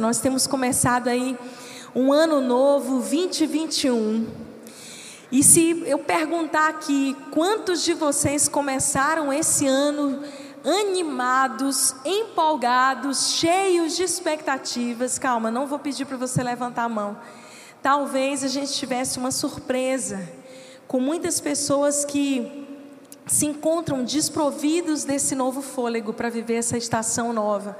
Nós temos começado aí um ano novo, 2021. E se eu perguntar aqui, quantos de vocês começaram esse ano animados, empolgados, cheios de expectativas? Calma, não vou pedir para você levantar a mão. Talvez a gente tivesse uma surpresa com muitas pessoas que se encontram desprovidos desse novo fôlego para viver essa estação nova.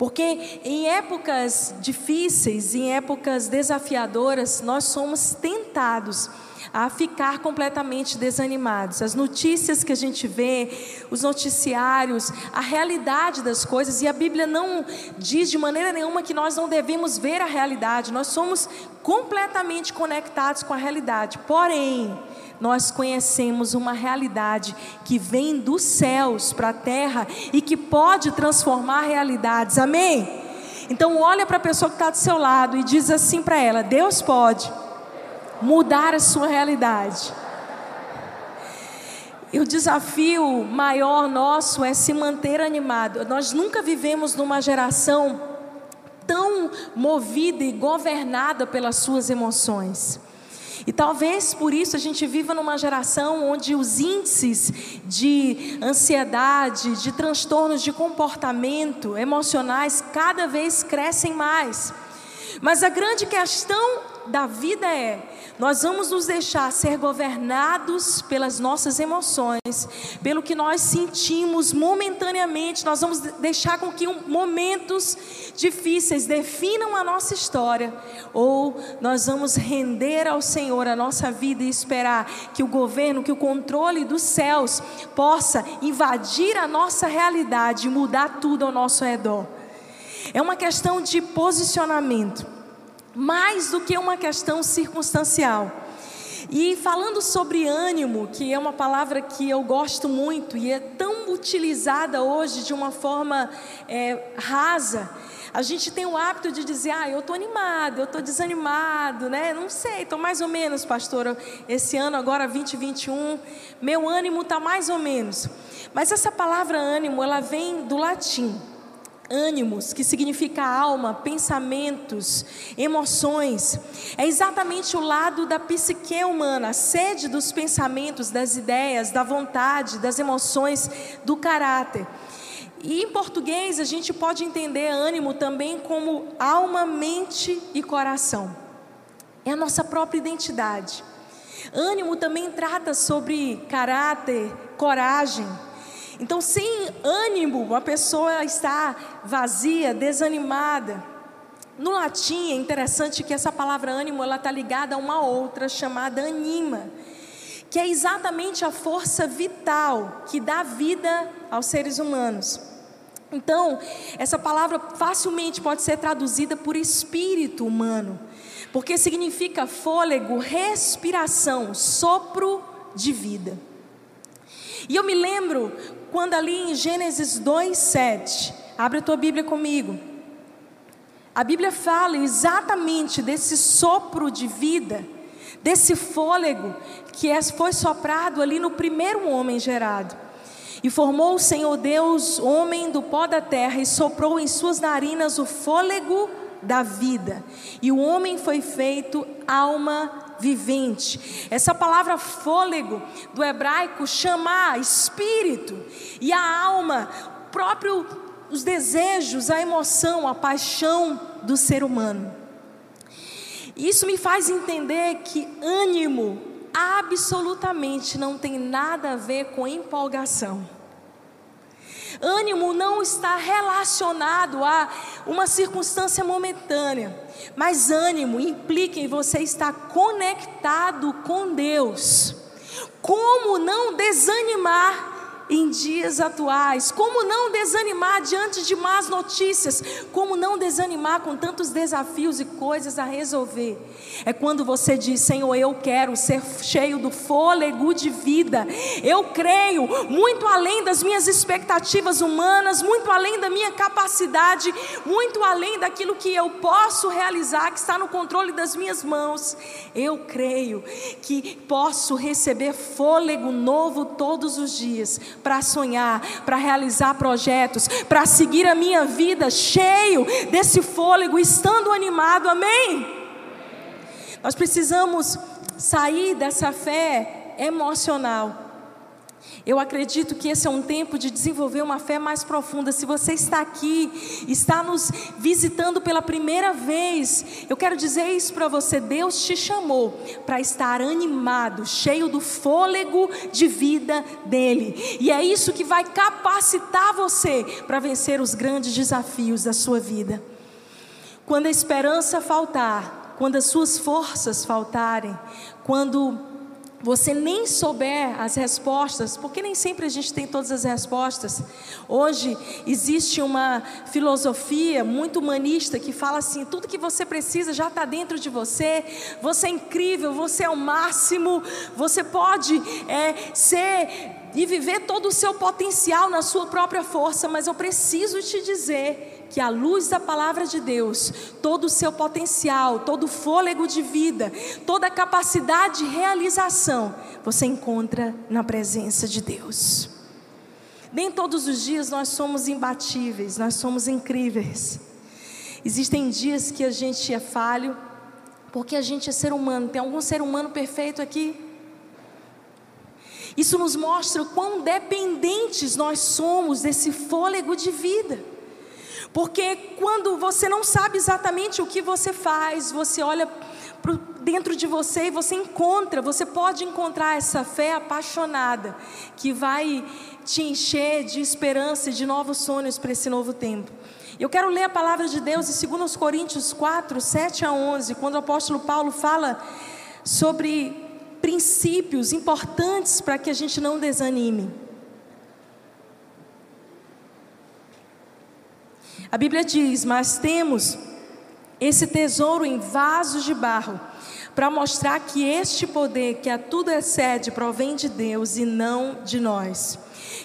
Porque em épocas difíceis, em épocas desafiadoras, nós somos tentados a ficar completamente desanimados. As notícias que a gente vê, os noticiários, a realidade das coisas, e a Bíblia não diz de maneira nenhuma que nós não devemos ver a realidade, nós somos completamente conectados com a realidade. Porém, nós conhecemos uma realidade que vem dos céus para a terra e que pode transformar realidades. Amém? Então olha para a pessoa que está do seu lado e diz assim para ela: Deus pode mudar a sua realidade. E o desafio maior nosso é se manter animado. Nós nunca vivemos numa geração tão movida e governada pelas suas emoções. E talvez por isso a gente viva numa geração onde os índices de ansiedade, de transtornos de comportamento emocionais cada vez crescem mais. Mas a grande questão da vida é: nós vamos nos deixar ser governados pelas nossas emoções, pelo que nós sentimos momentaneamente, nós vamos deixar com que momentos difíceis definam a nossa história, ou nós vamos render ao Senhor a nossa vida e esperar que o governo, que o controle dos céus possa invadir a nossa realidade e mudar tudo ao nosso redor. É uma questão de posicionamento mais do que uma questão circunstancial. E falando sobre ânimo, que é uma palavra que eu gosto muito e é tão utilizada hoje de uma forma é, rasa, a gente tem o hábito de dizer, ah, eu estou animado, eu estou desanimado, né? Não sei, estou mais ou menos, pastor. Esse ano, agora 2021, meu ânimo está mais ou menos. Mas essa palavra ânimo, ela vem do latim ânimos, que significa alma, pensamentos, emoções. É exatamente o lado da psique humana, a sede dos pensamentos, das ideias, da vontade, das emoções, do caráter. E em português a gente pode entender ânimo também como alma, mente e coração. É a nossa própria identidade. Ânimo também trata sobre caráter, coragem, então, sem ânimo, uma pessoa está vazia, desanimada. No latim é interessante que essa palavra ânimo ela está ligada a uma outra chamada anima, que é exatamente a força vital que dá vida aos seres humanos. Então, essa palavra facilmente pode ser traduzida por espírito humano, porque significa fôlego, respiração, sopro de vida. E eu me lembro quando ali em Gênesis 2:7, abre a tua Bíblia comigo. A Bíblia fala exatamente desse sopro de vida, desse fôlego que é, foi soprado ali no primeiro homem gerado. E formou o Senhor Deus homem do pó da terra e soprou em suas narinas o fôlego da vida. E o homem foi feito alma vivente. Essa palavra fôlego do hebraico chamar espírito e a alma, próprio os desejos, a emoção, a paixão do ser humano. Isso me faz entender que ânimo absolutamente não tem nada a ver com empolgação. Ânimo não está relacionado a uma circunstância momentânea, mas ânimo implica em você estar conectado com Deus. Como não desanimar em dias atuais. Como não desanimar diante de más notícias? Como não desanimar com tantos desafios e coisas a resolver? É quando você diz: Senhor, eu quero ser cheio do fôlego de vida. Eu creio muito além das minhas expectativas humanas, muito além da minha capacidade, muito além daquilo que eu posso realizar, que está no controle das minhas mãos. Eu creio que posso receber fôlego novo todos os dias para sonhar, para realizar projetos, para seguir a minha vida cheio desse fôlego, estando animado, amém? Nós precisamos sair dessa fé emocional eu acredito que esse é um tempo de desenvolver uma fé mais profunda. Se você está aqui, está nos visitando pela primeira vez, eu quero dizer isso para você: Deus te chamou para estar animado, cheio do fôlego de vida dele. E é isso que vai capacitar você para vencer os grandes desafios da sua vida. Quando a esperança faltar, quando as suas forças faltarem, quando você nem souber as respostas, porque nem sempre a gente tem todas as respostas. Hoje existe uma filosofia muito humanista que fala assim: tudo que você precisa já está dentro de você, você é incrível, você é o máximo, você pode é, ser e viver todo o seu potencial na sua própria força, mas eu preciso te dizer que à luz da palavra de Deus, todo o seu potencial, todo o fôlego de vida, toda a capacidade de realização, você encontra na presença de Deus. Nem todos os dias nós somos imbatíveis, nós somos incríveis. Existem dias que a gente é falho, porque a gente é ser humano. Tem algum ser humano perfeito aqui? Isso nos mostra o quão dependentes nós somos desse fôlego de vida. Porque quando você não sabe exatamente o que você faz, você olha dentro de você e você encontra, você pode encontrar essa fé apaixonada que vai te encher de esperança e de novos sonhos para esse novo tempo. Eu quero ler a palavra de Deus em 2 Coríntios 4, 7 a 11, quando o apóstolo Paulo fala sobre princípios importantes para que a gente não desanime. A Bíblia diz: Mas temos esse tesouro em vasos de barro, para mostrar que este poder que a tudo excede provém de Deus e não de nós.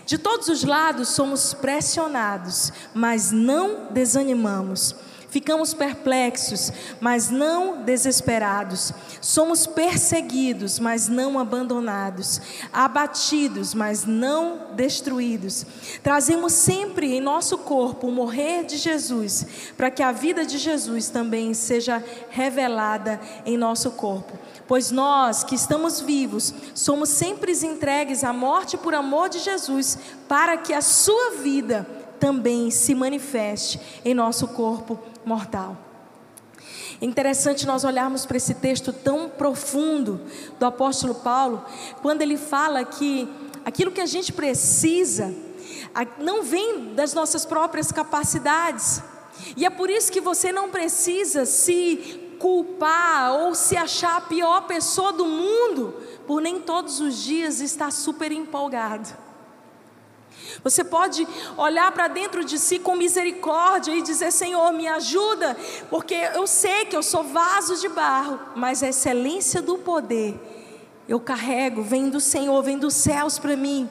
De todos os lados somos pressionados, mas não desanimamos. Ficamos perplexos, mas não desesperados. Somos perseguidos, mas não abandonados. Abatidos, mas não destruídos. Trazemos sempre em nosso corpo o morrer de Jesus, para que a vida de Jesus também seja revelada em nosso corpo. Pois nós que estamos vivos, somos sempre entregues à morte por amor de Jesus, para que a sua vida também se manifeste em nosso corpo mortal. É interessante nós olharmos para esse texto tão profundo do apóstolo Paulo, quando ele fala que aquilo que a gente precisa não vem das nossas próprias capacidades. E é por isso que você não precisa se culpar ou se achar a pior pessoa do mundo por nem todos os dias estar super empolgado. Você pode olhar para dentro de si com misericórdia e dizer: Senhor, me ajuda, porque eu sei que eu sou vaso de barro, mas a excelência do poder eu carrego, vem do Senhor, vem dos céus para mim.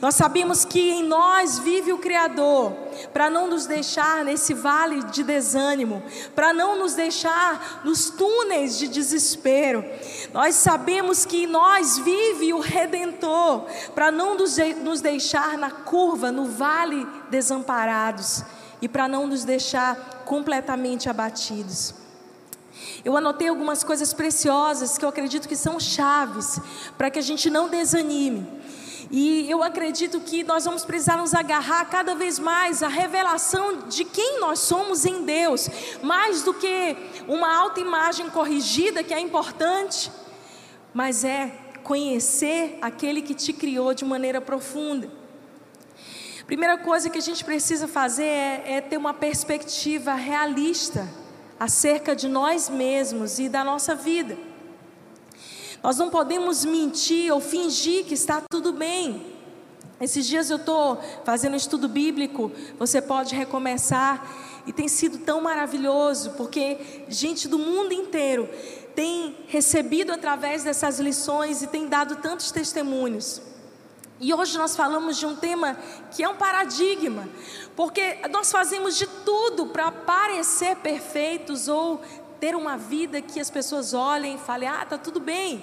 Nós sabemos que em nós vive o Criador, para não nos deixar nesse vale de desânimo, para não nos deixar nos túneis de desespero. Nós sabemos que em nós vive o Redentor, para não nos deixar na curva, no vale desamparados e para não nos deixar completamente abatidos. Eu anotei algumas coisas preciosas que eu acredito que são chaves para que a gente não desanime. E eu acredito que nós vamos precisar nos agarrar cada vez mais à revelação de quem nós somos em Deus, mais do que uma autoimagem corrigida, que é importante, mas é conhecer aquele que te criou de maneira profunda. Primeira coisa que a gente precisa fazer é, é ter uma perspectiva realista acerca de nós mesmos e da nossa vida. Nós não podemos mentir ou fingir que está tudo bem. Esses dias eu estou fazendo um estudo bíblico, você pode recomeçar, e tem sido tão maravilhoso, porque gente do mundo inteiro tem recebido através dessas lições e tem dado tantos testemunhos. E hoje nós falamos de um tema que é um paradigma, porque nós fazemos de tudo para parecer perfeitos ou ter uma vida que as pessoas olhem e falem: ah, tá tudo bem.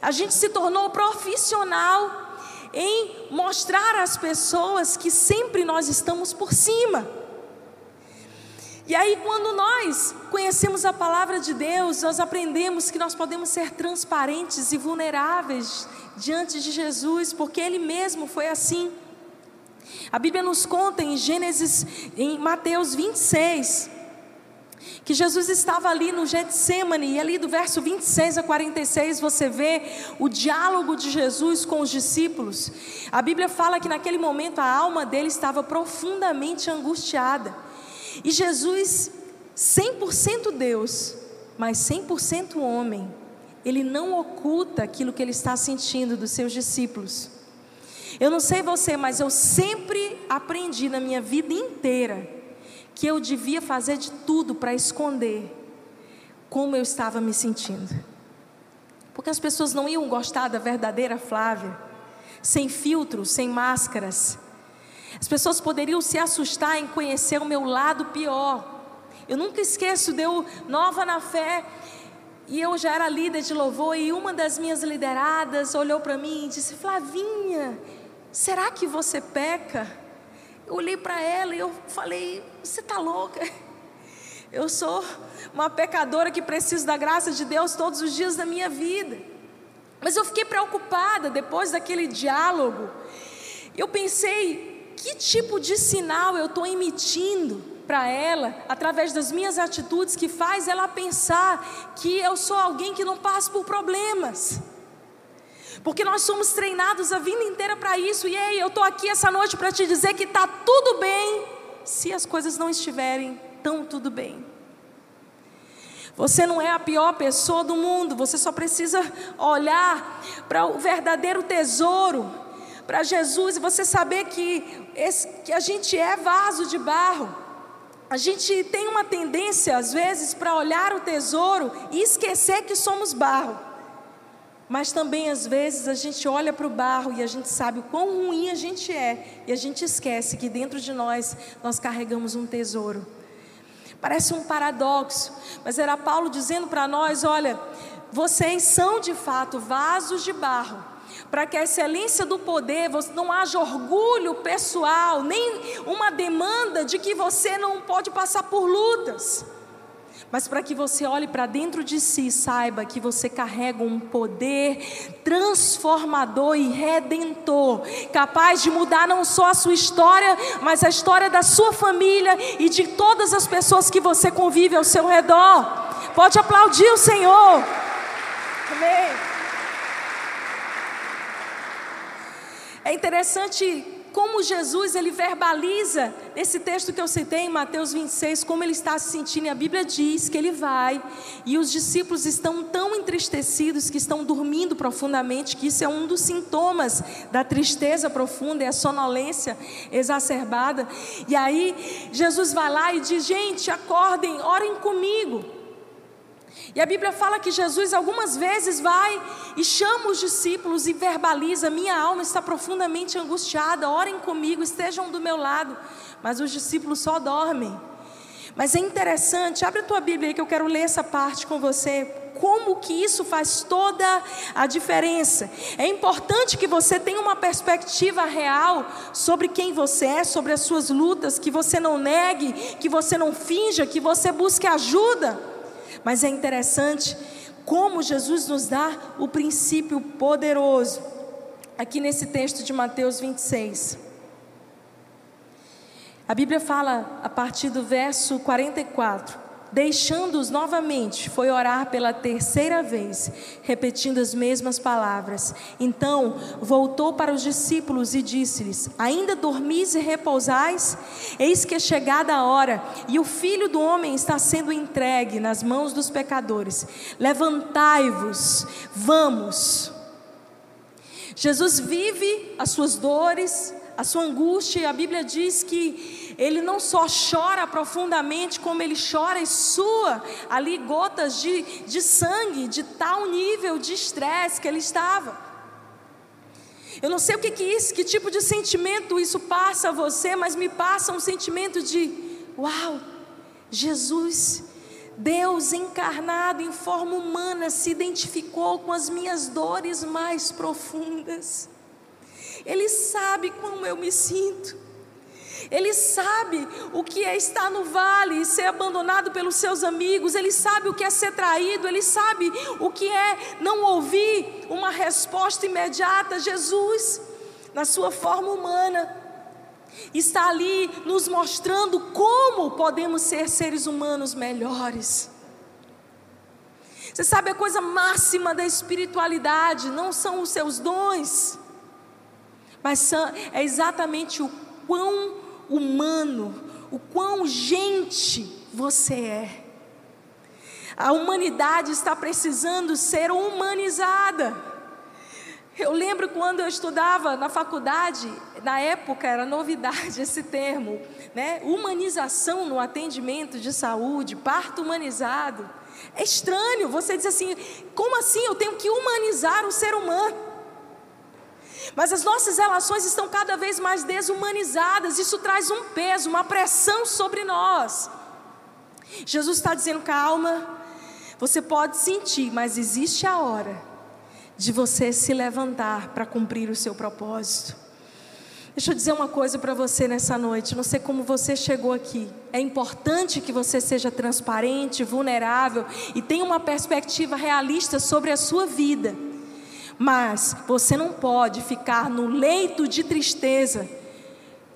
A gente se tornou profissional em mostrar às pessoas que sempre nós estamos por cima. E aí, quando nós conhecemos a palavra de Deus, nós aprendemos que nós podemos ser transparentes e vulneráveis diante de Jesus, porque Ele mesmo foi assim. A Bíblia nos conta em Gênesis, em Mateus 26, que Jesus estava ali no Getsemane, e ali do verso 26 a 46 você vê o diálogo de Jesus com os discípulos. A Bíblia fala que naquele momento a alma dele estava profundamente angustiada. E Jesus, 100% Deus, mas 100% homem, ele não oculta aquilo que ele está sentindo dos seus discípulos. Eu não sei você, mas eu sempre aprendi na minha vida inteira que eu devia fazer de tudo para esconder como eu estava me sentindo. Porque as pessoas não iam gostar da verdadeira Flávia, sem filtros, sem máscaras. As pessoas poderiam se assustar em conhecer o meu lado pior. Eu nunca esqueço, deu nova na fé, e eu já era líder de louvor, e uma das minhas lideradas olhou para mim e disse: Flavinha, será que você peca? Eu olhei para ela e eu falei: Você está louca? Eu sou uma pecadora que preciso da graça de Deus todos os dias da minha vida. Mas eu fiquei preocupada depois daquele diálogo. Eu pensei, que tipo de sinal eu estou emitindo para ela, através das minhas atitudes, que faz ela pensar que eu sou alguém que não passa por problemas. Porque nós somos treinados a vida inteira para isso. E ei, eu estou aqui essa noite para te dizer que está tudo bem, se as coisas não estiverem tão tudo bem. Você não é a pior pessoa do mundo, você só precisa olhar para o verdadeiro tesouro para Jesus e você saber que, esse, que a gente é vaso de barro. A gente tem uma tendência, às vezes, para olhar o tesouro e esquecer que somos barro. Mas também, às vezes, a gente olha para o barro e a gente sabe o quão ruim a gente é, e a gente esquece que dentro de nós nós carregamos um tesouro. Parece um paradoxo, mas era Paulo dizendo para nós: olha, vocês são de fato vasos de barro, para que a excelência do poder não haja orgulho pessoal, nem uma demanda de que você não pode passar por lutas. Mas para que você olhe para dentro de si e saiba que você carrega um poder transformador e redentor, capaz de mudar não só a sua história, mas a história da sua família e de todas as pessoas que você convive ao seu redor. Pode aplaudir o Senhor. Amém. É interessante como Jesus ele verbaliza nesse texto que eu citei em Mateus 26, como ele está se sentindo. E a Bíblia diz que ele vai e os discípulos estão tão entristecidos que estão dormindo profundamente, que isso é um dos sintomas da tristeza profunda, é a sonolência exacerbada. E aí Jesus vai lá e diz: "Gente, acordem, orem comigo". E a Bíblia fala que Jesus algumas vezes vai e chama os discípulos e verbaliza: Minha alma está profundamente angustiada, orem comigo, estejam do meu lado. Mas os discípulos só dormem. Mas é interessante, abre a tua Bíblia aí que eu quero ler essa parte com você. Como que isso faz toda a diferença? É importante que você tenha uma perspectiva real sobre quem você é, sobre as suas lutas, que você não negue, que você não finja, que você busque ajuda. Mas é interessante como Jesus nos dá o princípio poderoso, aqui nesse texto de Mateus 26. A Bíblia fala a partir do verso 44. Deixando-os novamente, foi orar pela terceira vez, repetindo as mesmas palavras. Então voltou para os discípulos e disse-lhes: Ainda dormis e repousais? Eis que é chegada a hora, e o filho do homem está sendo entregue nas mãos dos pecadores. Levantai-vos, vamos. Jesus vive as suas dores, a sua angústia, a Bíblia diz que ele não só chora profundamente, como ele chora e sua ali gotas de, de sangue, de tal nível de estresse que ele estava. Eu não sei o que, que isso, que tipo de sentimento isso passa a você, mas me passa um sentimento de: uau, Jesus, Deus encarnado em forma humana, se identificou com as minhas dores mais profundas. Ele sabe como eu me sinto. Ele sabe o que é estar no vale e ser abandonado pelos seus amigos. Ele sabe o que é ser traído. Ele sabe o que é não ouvir uma resposta imediata. Jesus, na sua forma humana, está ali nos mostrando como podemos ser seres humanos melhores. Você sabe a coisa máxima da espiritualidade não são os seus dons, mas é exatamente o quão humano, o quão gente você é. A humanidade está precisando ser humanizada. Eu lembro quando eu estudava na faculdade, na época era novidade esse termo, né? Humanização no atendimento de saúde, parto humanizado. É estranho, você diz assim: como assim eu tenho que humanizar o ser humano? Mas as nossas relações estão cada vez mais desumanizadas, isso traz um peso, uma pressão sobre nós. Jesus está dizendo: calma, você pode sentir, mas existe a hora de você se levantar para cumprir o seu propósito. Deixa eu dizer uma coisa para você nessa noite. Não sei como você chegou aqui. É importante que você seja transparente, vulnerável e tenha uma perspectiva realista sobre a sua vida. Mas você não pode ficar no leito de tristeza,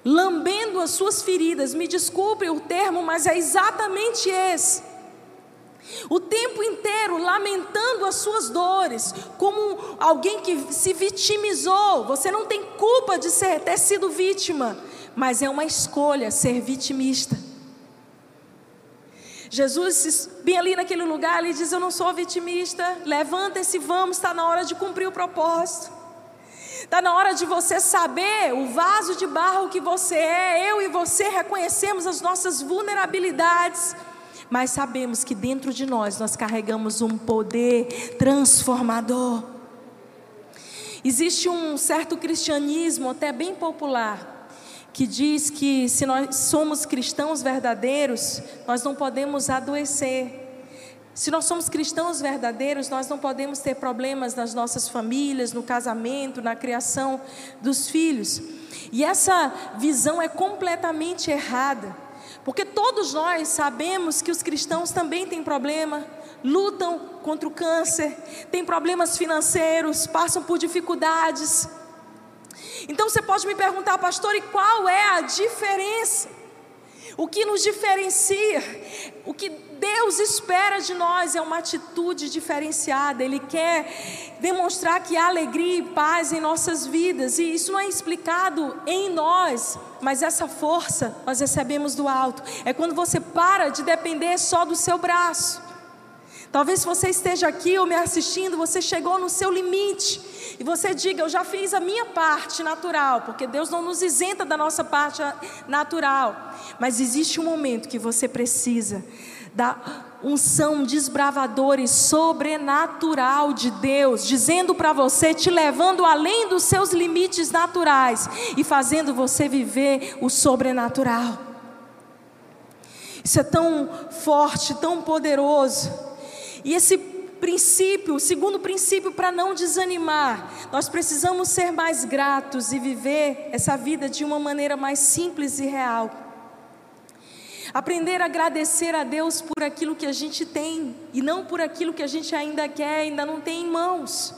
lambendo as suas feridas. Me desculpe o termo, mas é exatamente esse o tempo inteiro lamentando as suas dores, como alguém que se vitimizou. Você não tem culpa de ser, ter sido vítima, mas é uma escolha ser vitimista. Jesus, bem ali naquele lugar, ele diz: Eu não sou vitimista, levanta-se, vamos, está na hora de cumprir o propósito. Está na hora de você saber o vaso de barro que você é. Eu e você reconhecemos as nossas vulnerabilidades mas sabemos que dentro de nós nós carregamos um poder transformador. Existe um certo cristianismo, até bem popular, que diz que se nós somos cristãos verdadeiros, nós não podemos adoecer. Se nós somos cristãos verdadeiros, nós não podemos ter problemas nas nossas famílias, no casamento, na criação dos filhos. E essa visão é completamente errada. Porque todos nós sabemos que os cristãos também têm problema, lutam contra o câncer, têm problemas financeiros, passam por dificuldades. Então você pode me perguntar, pastor, e qual é a diferença? O que nos diferencia? O que Deus espera de nós é uma atitude diferenciada. Ele quer demonstrar que há alegria e paz em nossas vidas. E isso não é explicado em nós, mas essa força nós recebemos do alto. É quando você para de depender só do seu braço. Talvez você esteja aqui ou me assistindo, você chegou no seu limite. E você diga: Eu já fiz a minha parte natural, porque Deus não nos isenta da nossa parte natural. Mas existe um momento que você precisa da unção desbravadora e sobrenatural de Deus, dizendo para você, te levando além dos seus limites naturais e fazendo você viver o sobrenatural. Isso é tão forte, tão poderoso. E esse princípio, o segundo princípio para não desanimar, nós precisamos ser mais gratos e viver essa vida de uma maneira mais simples e real. Aprender a agradecer a Deus por aquilo que a gente tem e não por aquilo que a gente ainda quer, ainda não tem em mãos.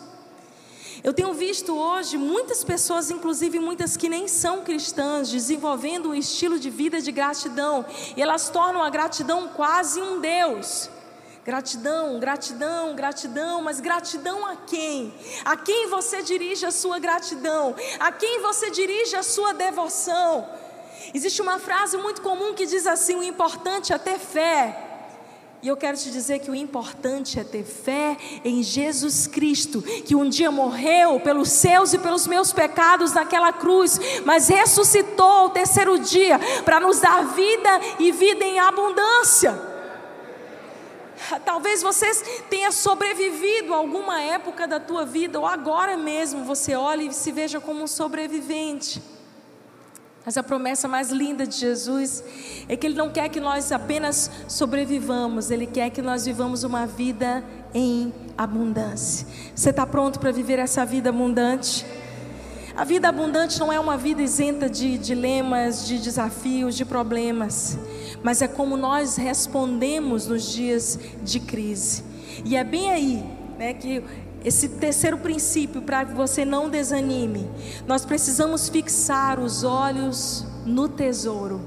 Eu tenho visto hoje muitas pessoas, inclusive muitas que nem são cristãs, desenvolvendo um estilo de vida de gratidão, e elas tornam a gratidão quase um Deus. Gratidão, gratidão, gratidão, mas gratidão a quem? A quem você dirige a sua gratidão? A quem você dirige a sua devoção? Existe uma frase muito comum que diz assim: o importante é ter fé. E eu quero te dizer que o importante é ter fé em Jesus Cristo, que um dia morreu pelos seus e pelos meus pecados naquela cruz, mas ressuscitou ao terceiro dia para nos dar vida e vida em abundância. Talvez você tenha sobrevivido a alguma época da tua vida, ou agora mesmo você olhe e se veja como um sobrevivente. Mas a promessa mais linda de Jesus é que Ele não quer que nós apenas sobrevivamos, Ele quer que nós vivamos uma vida em abundância. Você está pronto para viver essa vida abundante? A vida abundante não é uma vida isenta de dilemas, de desafios, de problemas, mas é como nós respondemos nos dias de crise. E é bem aí né, que esse terceiro princípio, para que você não desanime, nós precisamos fixar os olhos no tesouro,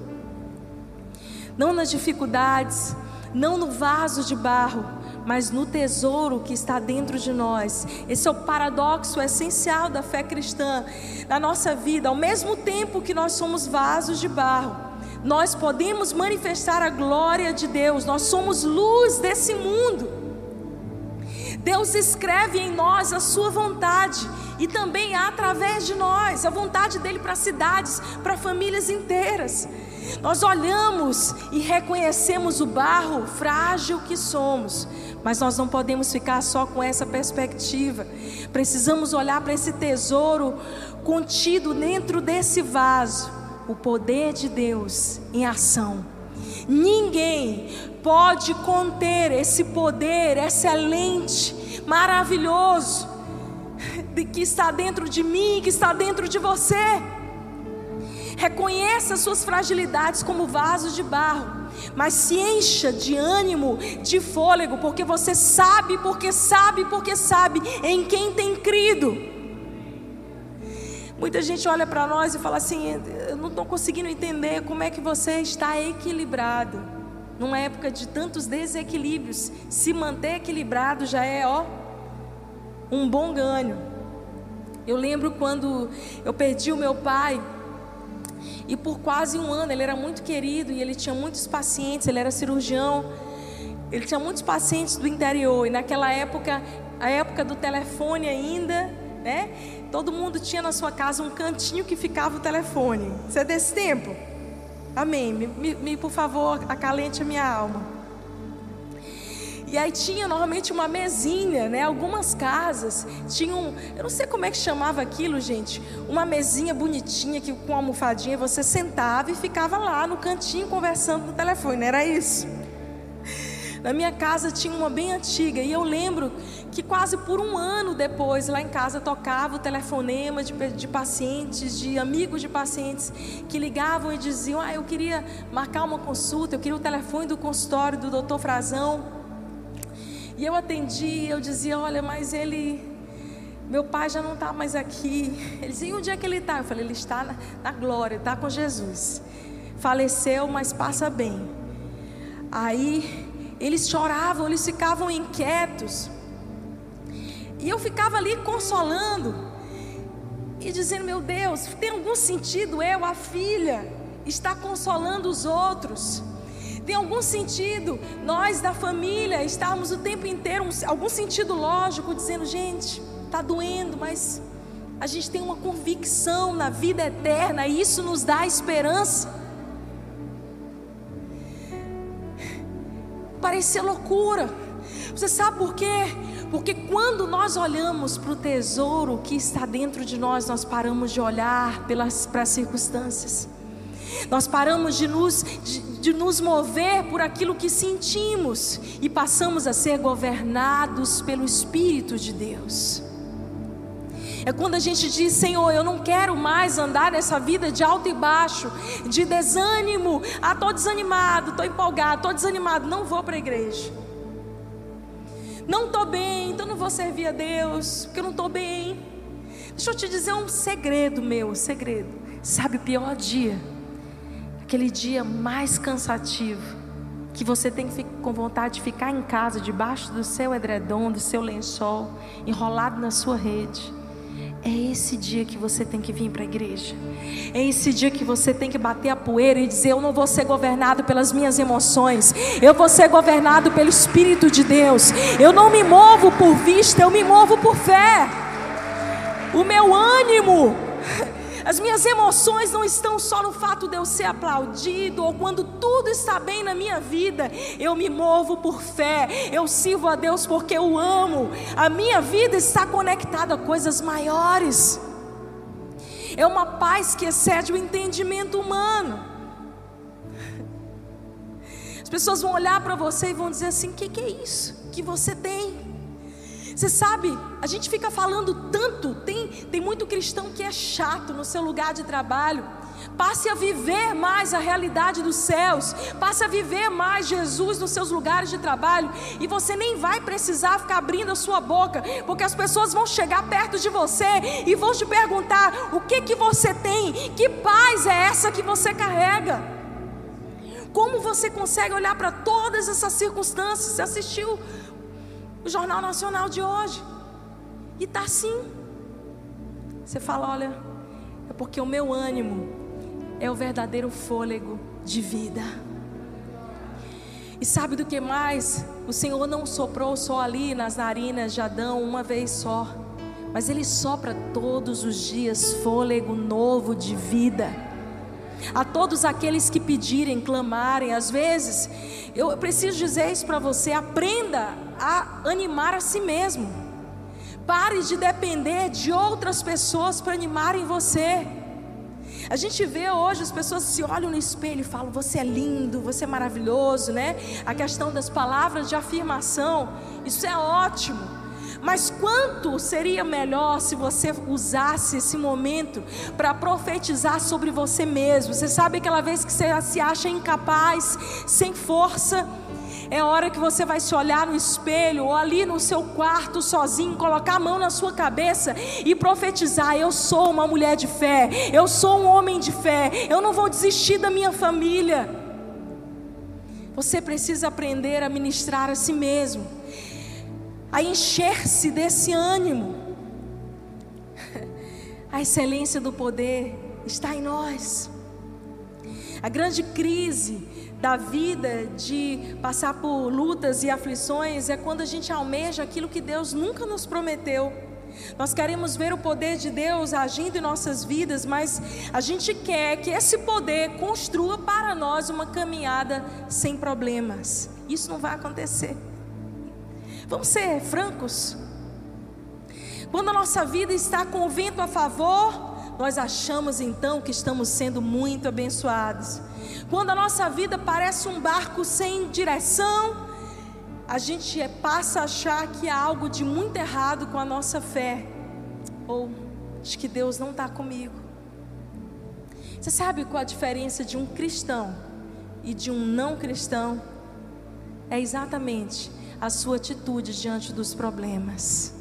não nas dificuldades, não no vaso de barro, mas no tesouro que está dentro de nós. Esse é o paradoxo essencial da fé cristã na nossa vida. Ao mesmo tempo que nós somos vasos de barro, nós podemos manifestar a glória de Deus, nós somos luz desse mundo. Deus escreve em nós a sua vontade e também através de nós, a vontade dele para cidades, para famílias inteiras. Nós olhamos e reconhecemos o barro frágil que somos, mas nós não podemos ficar só com essa perspectiva. Precisamos olhar para esse tesouro contido dentro desse vaso, o poder de Deus em ação. Ninguém pode conter esse poder excelente, maravilhoso, que está dentro de mim, que está dentro de você. Reconheça suas fragilidades como vasos de barro, mas se encha de ânimo, de fôlego, porque você sabe, porque sabe, porque sabe em quem tem crido. Muita gente olha para nós e fala assim: eu não estou conseguindo entender como é que você está equilibrado. Numa época de tantos desequilíbrios, se manter equilibrado já é, ó, um bom ganho. Eu lembro quando eu perdi o meu pai, e por quase um ano ele era muito querido e ele tinha muitos pacientes, ele era cirurgião, ele tinha muitos pacientes do interior, e naquela época, a época do telefone ainda, né? Todo mundo tinha na sua casa um cantinho que ficava o telefone. Você é desse tempo? Amém. Me, me, por favor, acalente a minha alma. E aí tinha normalmente uma mesinha, né? Algumas casas tinham, eu não sei como é que chamava aquilo, gente, uma mesinha bonitinha que com almofadinha você sentava e ficava lá no cantinho conversando no telefone, não era isso? Na minha casa tinha uma bem antiga e eu lembro que quase por um ano depois, lá em casa, tocava o telefonema de, de pacientes, de amigos de pacientes, que ligavam e diziam: Ah, eu queria marcar uma consulta, eu queria o telefone do consultório do doutor Frazão. E eu atendi, eu dizia: Olha, mas ele, meu pai já não está mais aqui. Ele dizia: E onde é que ele está? Eu falei: Ele está na, na glória, está com Jesus. Faleceu, mas passa bem. Aí eles choravam, eles ficavam inquietos. E eu ficava ali consolando e dizendo: Meu Deus, tem algum sentido eu, a filha, estar consolando os outros? Tem algum sentido nós da família estarmos o tempo inteiro, algum sentido lógico, dizendo: Gente, está doendo, mas a gente tem uma convicção na vida eterna e isso nos dá esperança. parecer loucura. Você sabe por quê? Porque quando nós olhamos para o tesouro que está dentro de nós, nós paramos de olhar para as circunstâncias. Nós paramos de nos, de, de nos mover por aquilo que sentimos e passamos a ser governados pelo Espírito de Deus. É quando a gente diz, Senhor, eu não quero mais andar nessa vida de alto e baixo, de desânimo. Ah, estou desanimado, estou empolgado, estou desanimado, não vou para a igreja. Não estou bem, então não vou servir a Deus, porque eu não estou bem. Deixa eu te dizer um segredo meu, segredo. Sabe o pior dia? Aquele dia mais cansativo, que você tem que com vontade de ficar em casa, debaixo do seu edredom, do seu lençol, enrolado na sua rede. É esse dia que você tem que vir para a igreja. É esse dia que você tem que bater a poeira e dizer: Eu não vou ser governado pelas minhas emoções, eu vou ser governado pelo Espírito de Deus. Eu não me movo por vista, eu me movo por fé. O meu ânimo as minhas emoções não estão só no fato de eu ser aplaudido ou quando tudo está bem na minha vida. Eu me movo por fé, eu sirvo a Deus porque eu amo. A minha vida está conectada a coisas maiores. É uma paz que excede o entendimento humano. As pessoas vão olhar para você e vão dizer assim: o que, que é isso que você tem? Você sabe, a gente fica falando tanto, tem, tem muito cristão que é chato no seu lugar de trabalho. Passe a viver mais a realidade dos céus. Passe a viver mais Jesus nos seus lugares de trabalho. E você nem vai precisar ficar abrindo a sua boca, porque as pessoas vão chegar perto de você e vão te perguntar: o que que você tem? Que paz é essa que você carrega? Como você consegue olhar para todas essas circunstâncias? Você assistiu o Jornal Nacional de hoje e está assim. Você fala: olha, é porque o meu ânimo é o verdadeiro fôlego de vida. E sabe do que mais? O Senhor não soprou só ali nas narinas de Adão uma vez só, mas Ele sopra todos os dias fôlego novo de vida. A todos aqueles que pedirem, clamarem, às vezes, eu preciso dizer isso para você: aprenda a animar a si mesmo. Pare de depender de outras pessoas para animarem você. A gente vê hoje as pessoas se olham no espelho e falam: Você é lindo, você é maravilhoso, né? A questão das palavras de afirmação, isso é ótimo. Mas quanto seria melhor se você usasse esse momento para profetizar sobre você mesmo? Você sabe aquela vez que você se acha incapaz, sem força? É hora que você vai se olhar no espelho ou ali no seu quarto sozinho, colocar a mão na sua cabeça e profetizar: Eu sou uma mulher de fé, eu sou um homem de fé, eu não vou desistir da minha família. Você precisa aprender a ministrar a si mesmo, a encher-se desse ânimo. A excelência do poder está em nós. A grande crise da vida, de passar por lutas e aflições, é quando a gente almeja aquilo que Deus nunca nos prometeu. Nós queremos ver o poder de Deus agindo em nossas vidas, mas a gente quer que esse poder construa para nós uma caminhada sem problemas. Isso não vai acontecer. Vamos ser francos. Quando a nossa vida está com o vento a favor, nós achamos então que estamos sendo muito abençoados. Quando a nossa vida parece um barco sem direção, a gente é, passa a achar que há algo de muito errado com a nossa fé, ou de que Deus não está comigo. Você sabe qual a diferença de um cristão e de um não cristão? É exatamente a sua atitude diante dos problemas.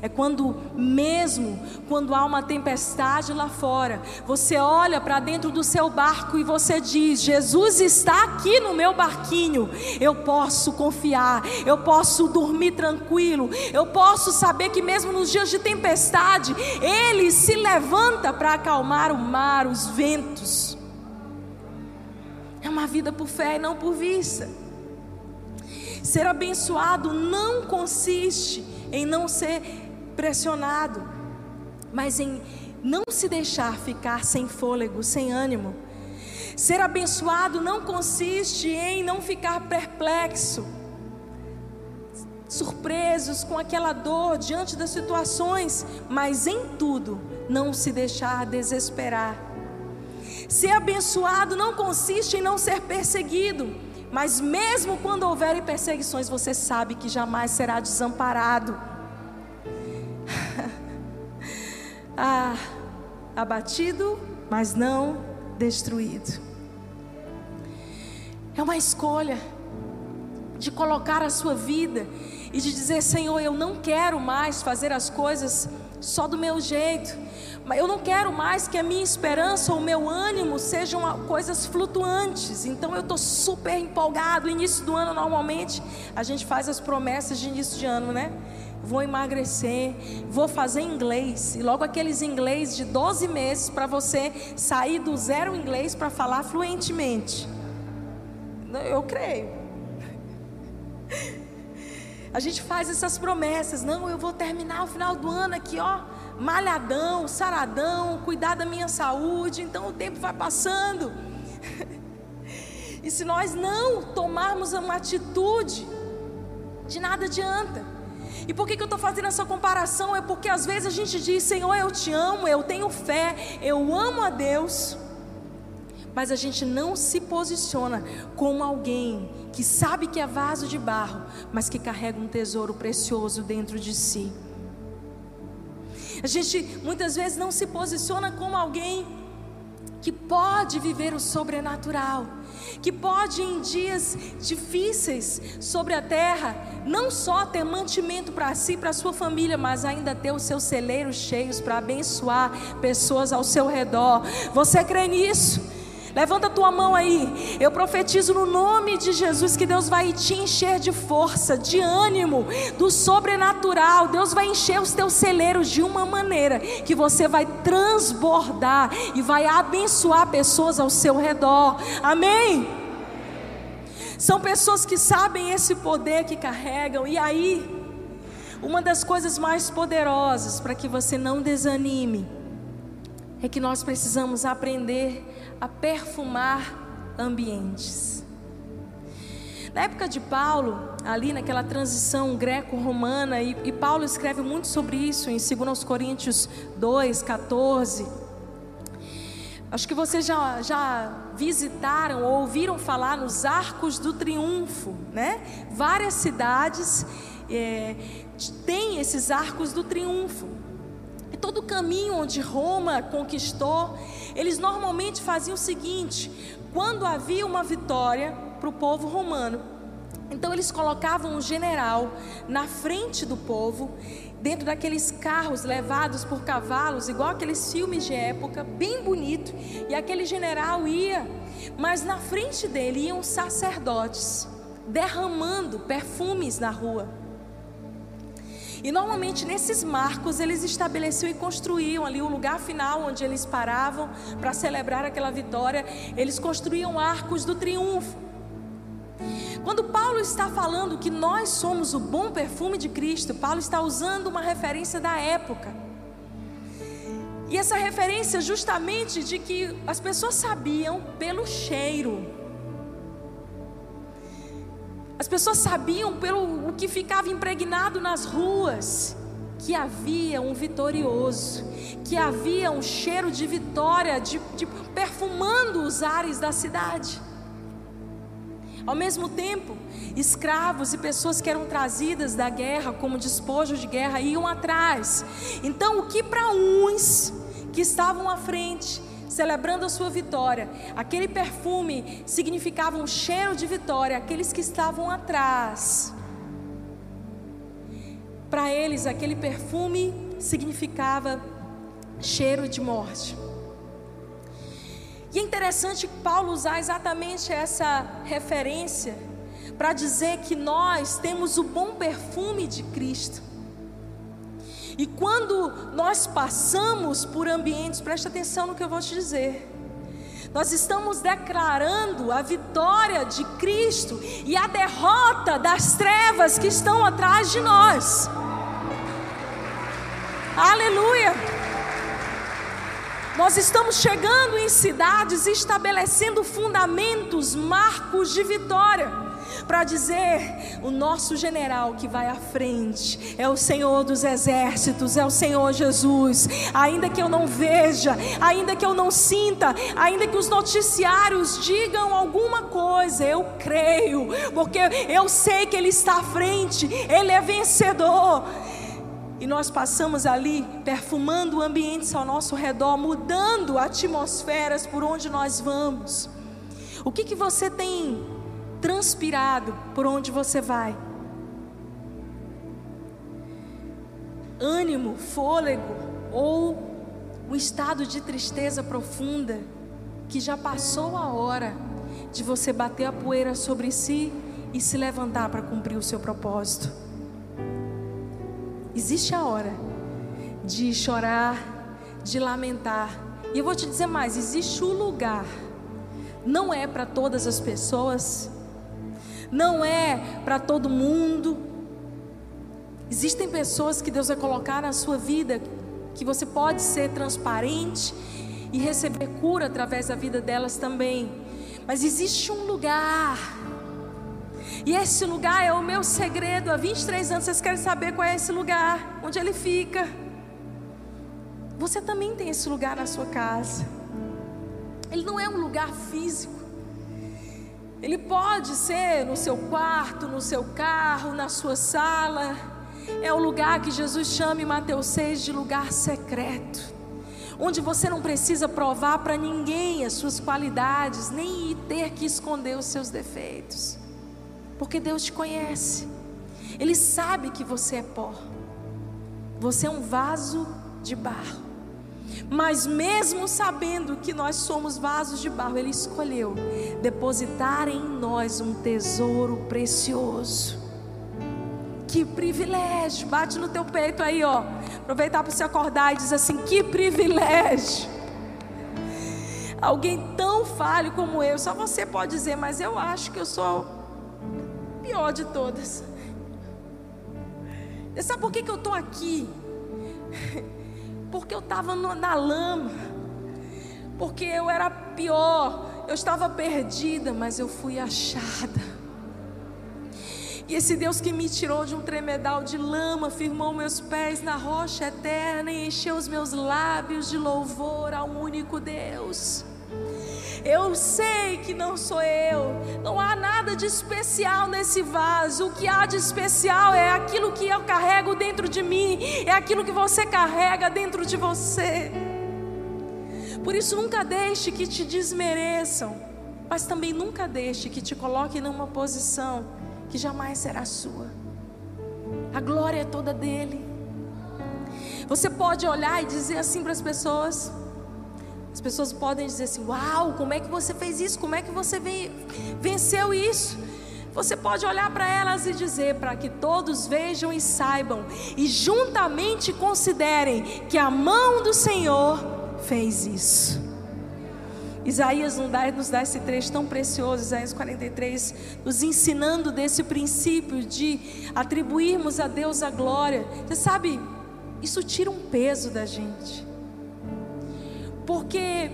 É quando, mesmo quando há uma tempestade lá fora, você olha para dentro do seu barco e você diz: Jesus está aqui no meu barquinho. Eu posso confiar, eu posso dormir tranquilo, eu posso saber que, mesmo nos dias de tempestade, Ele se levanta para acalmar o mar, os ventos. É uma vida por fé e não por vista. Ser abençoado não consiste em não ser pressionado, mas em não se deixar ficar sem fôlego, sem ânimo. Ser abençoado não consiste em não ficar perplexo, surpresos com aquela dor diante das situações, mas em tudo não se deixar desesperar. Ser abençoado não consiste em não ser perseguido, mas mesmo quando houverem perseguições, você sabe que jamais será desamparado. ah, abatido, mas não destruído. É uma escolha de colocar a sua vida e de dizer: Senhor, eu não quero mais fazer as coisas só do meu jeito. Eu não quero mais que a minha esperança ou o meu ânimo sejam coisas flutuantes. Então eu estou super empolgado. Início do ano, normalmente, a gente faz as promessas de início de ano, né? Vou emagrecer, vou fazer inglês. E logo aqueles inglês de 12 meses para você sair do zero inglês para falar fluentemente. Eu creio. A gente faz essas promessas. Não, eu vou terminar o final do ano aqui, ó, malhadão, saradão, cuidar da minha saúde. Então o tempo vai passando. E se nós não tomarmos uma atitude, de nada adianta. E por que, que eu estou fazendo essa comparação? É porque às vezes a gente diz: Senhor, eu te amo, eu tenho fé, eu amo a Deus. mas a gente não se posiciona como alguém que sabe que é vaso de barro, mas que carrega um tesouro precioso dentro de si. A gente muitas vezes não se posiciona como alguém que pode viver o sobrenatural, que pode em dias difíceis sobre a terra, não só ter mantimento para si, para sua família, mas ainda ter os seus celeiros cheios para abençoar pessoas ao seu redor. Você crê nisso? Levanta a tua mão aí. Eu profetizo no nome de Jesus que Deus vai te encher de força, de ânimo, do sobrenatural. Deus vai encher os teus celeiros de uma maneira que você vai transbordar e vai abençoar pessoas ao seu redor. Amém? São pessoas que sabem esse poder que carregam. E aí, uma das coisas mais poderosas para que você não desanime é que nós precisamos aprender a perfumar ambientes. Na época de Paulo, ali naquela transição greco-romana, e, e, Paulo escreve muito sobre isso em 2 Coríntios 2, 14. Acho que vocês já, já visitaram ou ouviram falar nos Arcos do Triunfo, né? Várias cidades é, têm esses Arcos do Triunfo. Todo o caminho onde Roma conquistou, eles normalmente faziam o seguinte: quando havia uma vitória para o povo romano, então eles colocavam um general na frente do povo, dentro daqueles carros levados por cavalos, igual aqueles filmes de época, bem bonito, e aquele general ia, mas na frente dele iam sacerdotes derramando perfumes na rua. E normalmente nesses marcos eles estabeleciam e construíam ali o lugar final onde eles paravam para celebrar aquela vitória. Eles construíam arcos do triunfo. Quando Paulo está falando que nós somos o bom perfume de Cristo, Paulo está usando uma referência da época. E essa referência justamente de que as pessoas sabiam pelo cheiro. As pessoas sabiam pelo o que ficava impregnado nas ruas que havia um vitorioso, que havia um cheiro de vitória, de, de perfumando os ares da cidade. Ao mesmo tempo, escravos e pessoas que eram trazidas da guerra como despojo de guerra iam atrás. Então, o que para uns que estavam à frente celebrando a sua vitória. Aquele perfume significava um cheiro de vitória, aqueles que estavam atrás. Para eles, aquele perfume significava cheiro de morte. E é interessante Paulo usar exatamente essa referência para dizer que nós temos o bom perfume de Cristo. E quando nós passamos por ambientes, preste atenção no que eu vou te dizer. Nós estamos declarando a vitória de Cristo e a derrota das trevas que estão atrás de nós. Aleluia! Nós estamos chegando em cidades e estabelecendo fundamentos, marcos de vitória para dizer: o nosso general que vai à frente é o Senhor dos exércitos, é o Senhor Jesus. Ainda que eu não veja, ainda que eu não sinta, ainda que os noticiários digam alguma coisa, eu creio, porque eu sei que Ele está à frente, Ele é vencedor. E nós passamos ali perfumando ambientes ao nosso redor, mudando atmosferas por onde nós vamos. O que, que você tem transpirado por onde você vai. Ânimo, fôlego ou o estado de tristeza profunda que já passou a hora de você bater a poeira sobre si e se levantar para cumprir o seu propósito. Existe a hora de chorar, de lamentar. E eu vou te dizer mais: existe o lugar. Não é para todas as pessoas, não é para todo mundo. Existem pessoas que Deus vai colocar na sua vida que você pode ser transparente e receber cura através da vida delas também. Mas existe um lugar. E esse lugar é o meu segredo. Há 23 anos vocês querem saber qual é esse lugar, onde ele fica. Você também tem esse lugar na sua casa. Ele não é um lugar físico. Ele pode ser no seu quarto, no seu carro, na sua sala. É o lugar que Jesus chama em Mateus 6 de lugar secreto. Onde você não precisa provar para ninguém as suas qualidades, nem ter que esconder os seus defeitos. Porque Deus te conhece. Ele sabe que você é pó. Você é um vaso de barro. Mas mesmo sabendo que nós somos vasos de barro, Ele escolheu depositar em nós um tesouro precioso. Que privilégio! Bate no teu peito aí, ó. Aproveitar para você acordar e dizer assim: que privilégio! Alguém tão falho como eu, só você pode dizer, mas eu acho que eu sou pior de todas. Sabe por que, que eu estou aqui? Porque eu estava na lama. Porque eu era pior. Eu estava perdida, mas eu fui achada. E esse Deus que me tirou de um tremedal de lama, firmou meus pés na rocha eterna e encheu os meus lábios de louvor ao único Deus. Eu sei que não sou eu, não há nada de especial nesse vaso. O que há de especial é aquilo que eu carrego dentro de mim, é aquilo que você carrega dentro de você. Por isso, nunca deixe que te desmereçam, mas também nunca deixe que te coloquem numa posição que jamais será sua. A glória é toda dele. Você pode olhar e dizer assim para as pessoas: as pessoas podem dizer assim: Uau, como é que você fez isso? Como é que você venceu isso? Você pode olhar para elas e dizer para que todos vejam e saibam e juntamente considerem que a mão do Senhor fez isso. Isaías nos dá, nos dá esse trecho tão precioso, Isaías 43, nos ensinando desse princípio de atribuirmos a Deus a glória. Você sabe, isso tira um peso da gente. Porque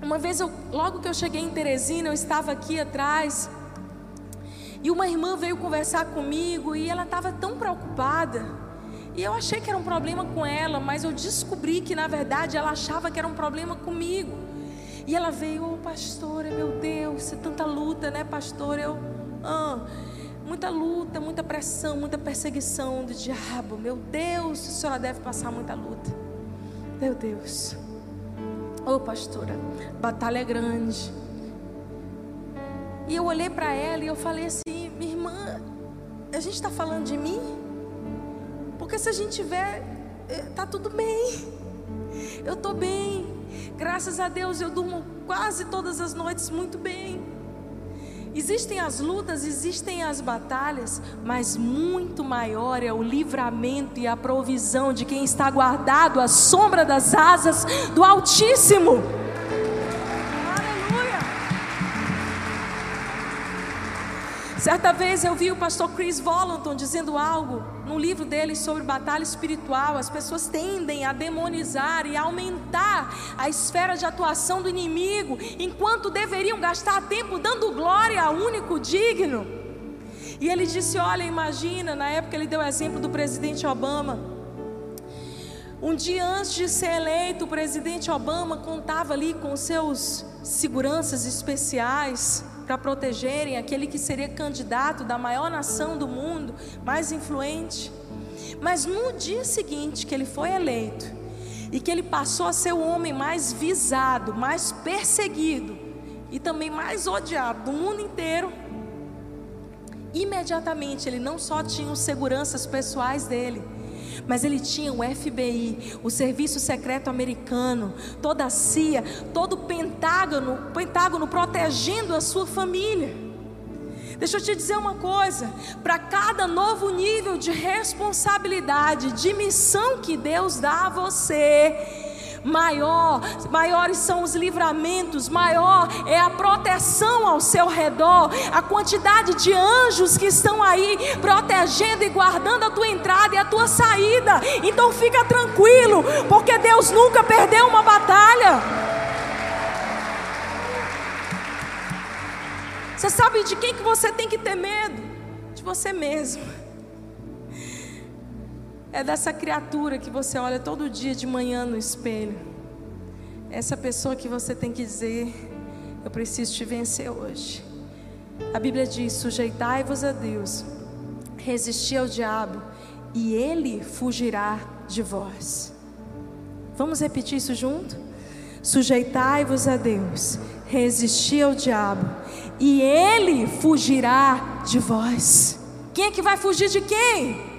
uma vez eu, logo que eu cheguei em Teresina, eu estava aqui atrás, e uma irmã veio conversar comigo e ela estava tão preocupada. E eu achei que era um problema com ela, mas eu descobri que na verdade ela achava que era um problema comigo. E ela veio, oh pastora, meu Deus, é tanta luta, né, pastor? Eu, ah, muita luta, muita pressão, muita perseguição do diabo. Meu Deus, a senhora deve passar muita luta. Meu Deus. Ô oh, pastora, batalha é grande. E eu olhei para ela e eu falei assim: minha irmã, a gente está falando de mim? Porque se a gente tiver, eh, tá tudo bem. Eu estou bem. Graças a Deus eu durmo quase todas as noites muito bem. Existem as lutas, existem as batalhas, mas muito maior é o livramento e a provisão de quem está guardado à sombra das asas do Altíssimo. Certa vez eu vi o pastor Chris Volanton dizendo algo no livro dele sobre batalha espiritual. As pessoas tendem a demonizar e aumentar a esfera de atuação do inimigo, enquanto deveriam gastar tempo dando glória ao único digno. E ele disse: Olha, imagina, na época ele deu o exemplo do presidente Obama. Um dia antes de ser eleito, o presidente Obama contava ali com seus seguranças especiais para protegerem aquele que seria candidato da maior nação do mundo, mais influente. Mas no dia seguinte que ele foi eleito e que ele passou a ser o homem mais visado, mais perseguido e também mais odiado do mundo inteiro, imediatamente ele não só tinha os seguranças pessoais dele, mas ele tinha o FBI, o Serviço Secreto Americano, toda a CIA, todo o Pentágono, Pentágono protegendo a sua família. Deixa eu te dizer uma coisa: para cada novo nível de responsabilidade, de missão que Deus dá a você, maior, maiores são os livramentos, maior é a proteção ao seu redor, a quantidade de anjos que estão aí protegendo e guardando a tua entrada e a tua saída. Então fica tranquilo, porque Deus nunca perdeu uma batalha. Você sabe de quem que você tem que ter medo? De você mesmo. É dessa criatura que você olha todo dia de manhã no espelho. essa pessoa que você tem que dizer: Eu preciso te vencer hoje. A Bíblia diz: Sujeitai-vos a Deus, resisti ao diabo, e ele fugirá de vós. Vamos repetir isso junto? Sujeitai-vos a Deus, resisti ao diabo, e ele fugirá de vós. Quem é que vai fugir de quem?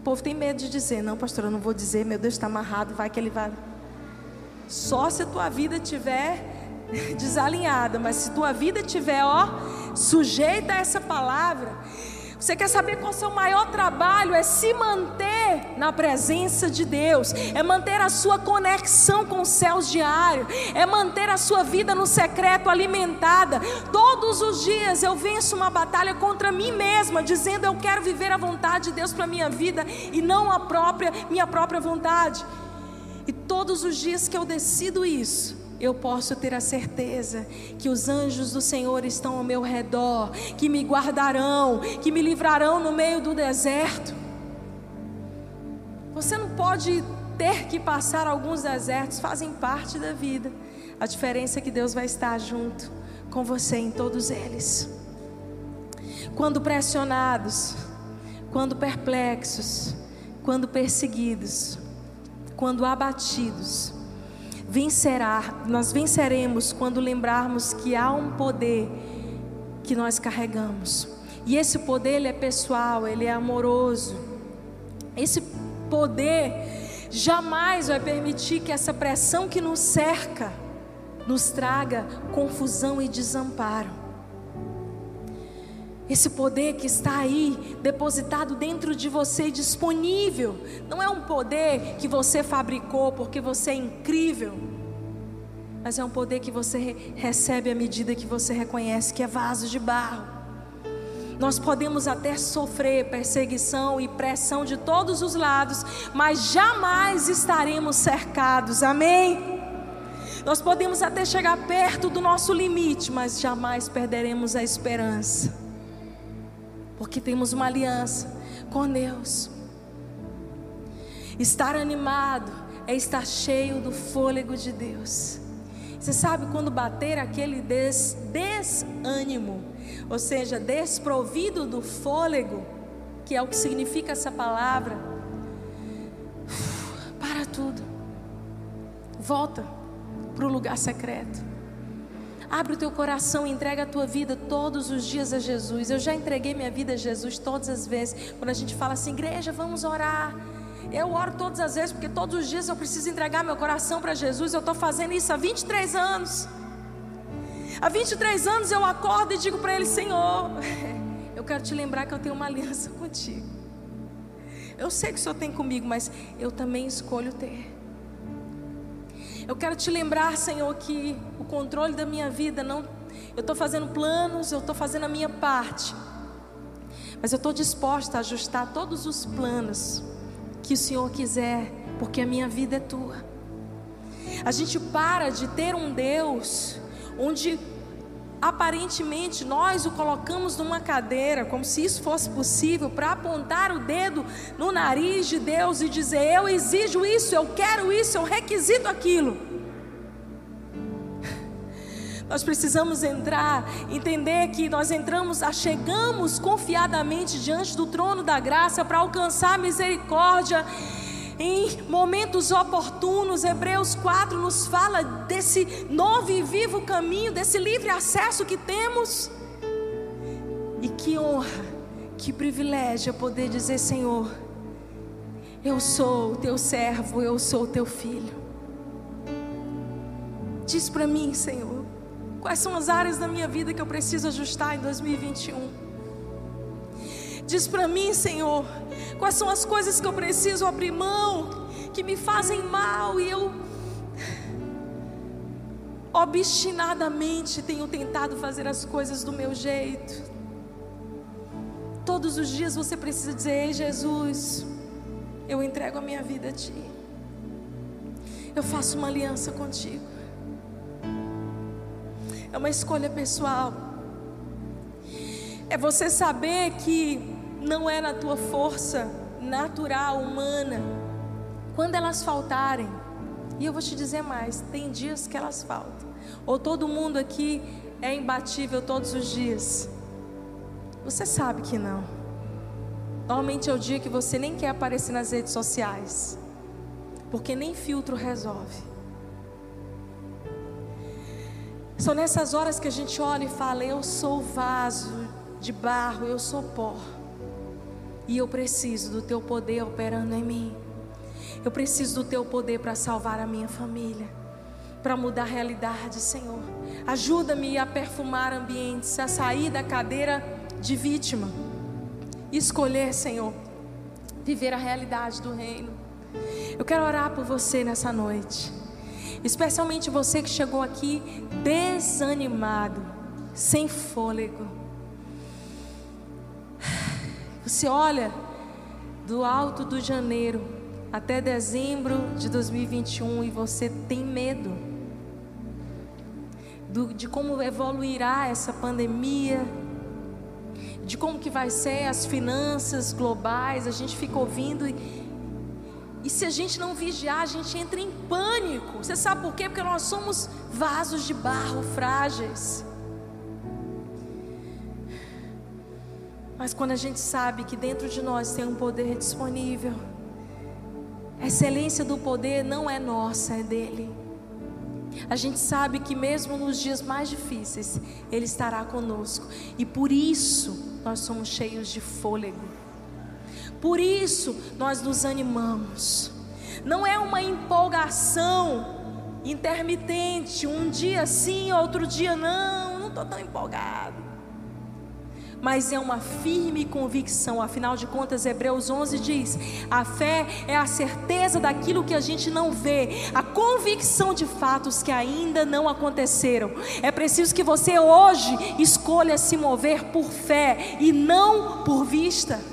O povo tem medo de dizer, não, pastor, eu não vou dizer, meu Deus está amarrado, vai que ele vai. Só se a tua vida estiver desalinhada, mas se tua vida estiver, ó, sujeita a essa palavra, você quer saber qual é o seu maior trabalho? É se manter na presença de Deus, é manter a sua conexão com os céus diário, é manter a sua vida no secreto alimentada. Todos os dias eu venço uma batalha contra mim mesma, dizendo eu quero viver a vontade de Deus para minha vida e não a própria minha própria vontade. E todos os dias que eu decido isso, eu posso ter a certeza que os anjos do Senhor estão ao meu redor, que me guardarão, que me livrarão no meio do deserto. Você não pode ter que passar alguns desertos, fazem parte da vida. A diferença é que Deus vai estar junto com você em todos eles. Quando pressionados, quando perplexos, quando perseguidos, quando abatidos, vencerá, nós venceremos quando lembrarmos que há um poder que nós carregamos. E esse poder ele é pessoal, ele é amoroso. Esse poder jamais vai permitir que essa pressão que nos cerca nos traga confusão e desamparo. Esse poder que está aí, depositado dentro de você, disponível, não é um poder que você fabricou porque você é incrível, mas é um poder que você recebe à medida que você reconhece que é vaso de barro. Nós podemos até sofrer perseguição e pressão de todos os lados, mas jamais estaremos cercados, amém? Nós podemos até chegar perto do nosso limite, mas jamais perderemos a esperança porque temos uma aliança com Deus. Estar animado é estar cheio do fôlego de Deus. Você sabe quando bater aquele des, desânimo, ou seja, desprovido do fôlego, que é o que significa essa palavra, para tudo, volta para o lugar secreto. Abre o teu coração e entrega a tua vida todos os dias a Jesus. Eu já entreguei minha vida a Jesus todas as vezes. Quando a gente fala assim, igreja, vamos orar. Eu oro todas as vezes, porque todos os dias eu preciso entregar meu coração para Jesus. Eu estou fazendo isso há 23 anos. Há 23 anos eu acordo e digo para Ele: Senhor, eu quero te lembrar que eu tenho uma aliança contigo. Eu sei que o Senhor tem comigo, mas eu também escolho ter. Eu quero te lembrar, Senhor, que o controle da minha vida não. Eu estou fazendo planos, eu estou fazendo a minha parte. Mas eu estou disposta a ajustar todos os planos que o Senhor quiser, porque a minha vida é tua. A gente para de ter um Deus onde aparentemente nós o colocamos numa cadeira, como se isso fosse possível, para apontar o dedo no nariz de Deus e dizer: Eu exijo isso, eu quero isso, eu requisito aquilo. Nós precisamos entrar, entender que nós entramos, chegamos confiadamente diante do trono da graça para alcançar misericórdia em momentos oportunos. Hebreus 4 nos fala desse novo e vivo caminho, desse livre acesso que temos. E que honra, que privilégio poder dizer: Senhor, eu sou o teu servo, eu sou o teu filho. Diz para mim, Senhor, quais são as áreas da minha vida que eu preciso ajustar em 2021. Diz para mim, Senhor, quais são as coisas que eu preciso abrir mão, que me fazem mal e eu obstinadamente tenho tentado fazer as coisas do meu jeito. Todos os dias você precisa dizer: Ei, Jesus, eu entrego a minha vida a Ti. Eu faço uma aliança contigo. É uma escolha pessoal. É você saber que não é na tua força natural, humana. Quando elas faltarem, E eu vou te dizer mais: tem dias que elas faltam. Ou todo mundo aqui é imbatível todos os dias? Você sabe que não. Normalmente é o dia que você nem quer aparecer nas redes sociais, porque nem filtro resolve. São nessas horas que a gente olha e fala: Eu sou vaso de barro, eu sou pó, e eu preciso do teu poder operando em mim. Eu preciso do teu poder para salvar a minha família, para mudar a realidade, Senhor. Ajuda-me a perfumar ambientes, a sair da cadeira de vítima, escolher, Senhor, viver a realidade do reino. Eu quero orar por você nessa noite, especialmente você que chegou aqui desanimado, sem fôlego. Você olha do alto do janeiro até dezembro de 2021 e você tem medo do, de como evoluirá essa pandemia, de como que vai ser as finanças globais, a gente fica ouvindo e, e se a gente não vigiar, a gente entra em pânico. Você sabe por quê? Porque nós somos vasos de barro frágeis. Mas quando a gente sabe que dentro de nós tem um poder disponível, a excelência do poder não é nossa, é dele. A gente sabe que mesmo nos dias mais difíceis, Ele estará conosco. E por isso nós somos cheios de fôlego. Por isso nós nos animamos. Não é uma empolgação intermitente, um dia sim, outro dia não, não estou tão empolgado mas é uma firme convicção. Afinal de contas, Hebreus 11 diz: a fé é a certeza daquilo que a gente não vê, a convicção de fatos que ainda não aconteceram. É preciso que você hoje escolha se mover por fé e não por vista.